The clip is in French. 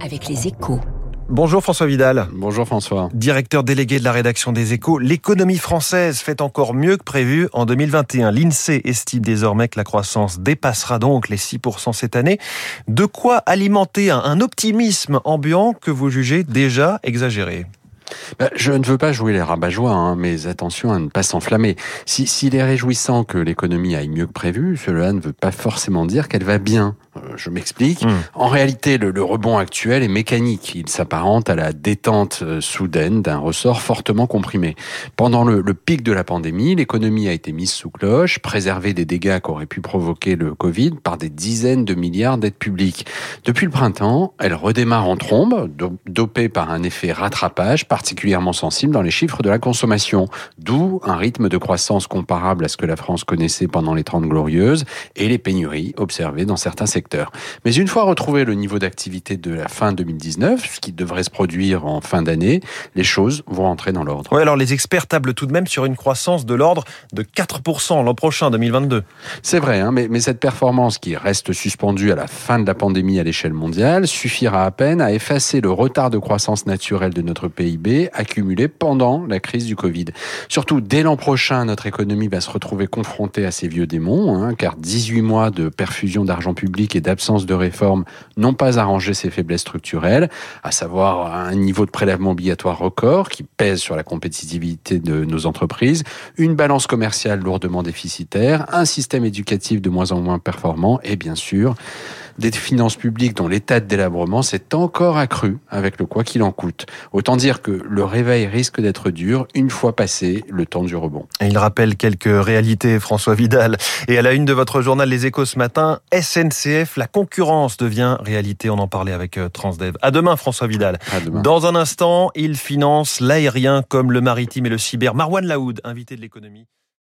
avec les échos. Bonjour François Vidal. Bonjour François. Directeur délégué de la rédaction des échos. L'économie française fait encore mieux que prévu en 2021. L'INSEE estime désormais que la croissance dépassera donc les 6% cette année. De quoi alimenter un optimisme ambiant que vous jugez déjà exagéré? Bah, je ne veux pas jouer les rabat-joie, hein, mais attention à ne pas s'enflammer. S'il si, est réjouissant que l'économie aille mieux que prévu, cela ne veut pas forcément dire qu'elle va bien. Je m'explique. Hmm. En réalité, le, rebond actuel est mécanique. Il s'apparente à la détente euh, soudaine d'un ressort fortement comprimé. Pendant le, le pic de la pandémie, l'économie a été mise sous cloche, préservée des dégâts qu'aurait pu provoquer le Covid par des dizaines de milliards d'aides publiques. Depuis le printemps, elle redémarre en trombe, dopée par un effet rattrapage, particulièrement sensible dans les chiffres de la consommation, d'où un rythme de croissance comparable à ce que la France connaissait pendant les Trente Glorieuses et les pénuries observées dans certains secteurs. Mais une fois retrouvé le niveau d'activité de la fin 2019, ce qui devrait se produire en fin d'année, les choses vont entrer dans l'ordre. Oui, alors les experts tablent tout de même sur une croissance de l'ordre de 4% l'an prochain, 2022. C'est vrai, hein, mais, mais cette performance qui reste suspendue à la fin de la pandémie à l'échelle mondiale suffira à peine à effacer le retard de croissance naturelle de notre PIB accumulé pendant la crise du Covid. Surtout, dès l'an prochain, notre économie va se retrouver confrontée à ces vieux démons, hein, car 18 mois de perfusion d'argent public et d'absence de réforme n'ont pas arrangé ces faiblesses structurelles, à savoir un niveau de prélèvement obligatoire record qui pèse sur la compétitivité de nos entreprises, une balance commerciale lourdement déficitaire, un système éducatif de moins en moins performant et bien sûr des finances publiques dont l'état de délabrement s'est encore accru avec le quoi qu'il en coûte. Autant dire que le réveil risque d'être dur une fois passé le temps du rebond. il rappelle quelques réalités, François Vidal. Et à la une de votre journal Les Échos ce matin, SNCF, la concurrence devient réalité. On en parlait avec euh, Transdev. À demain, François Vidal. Dans un instant, il finance l'aérien comme le maritime et le cyber. Marwan Laoud, invité de l'économie.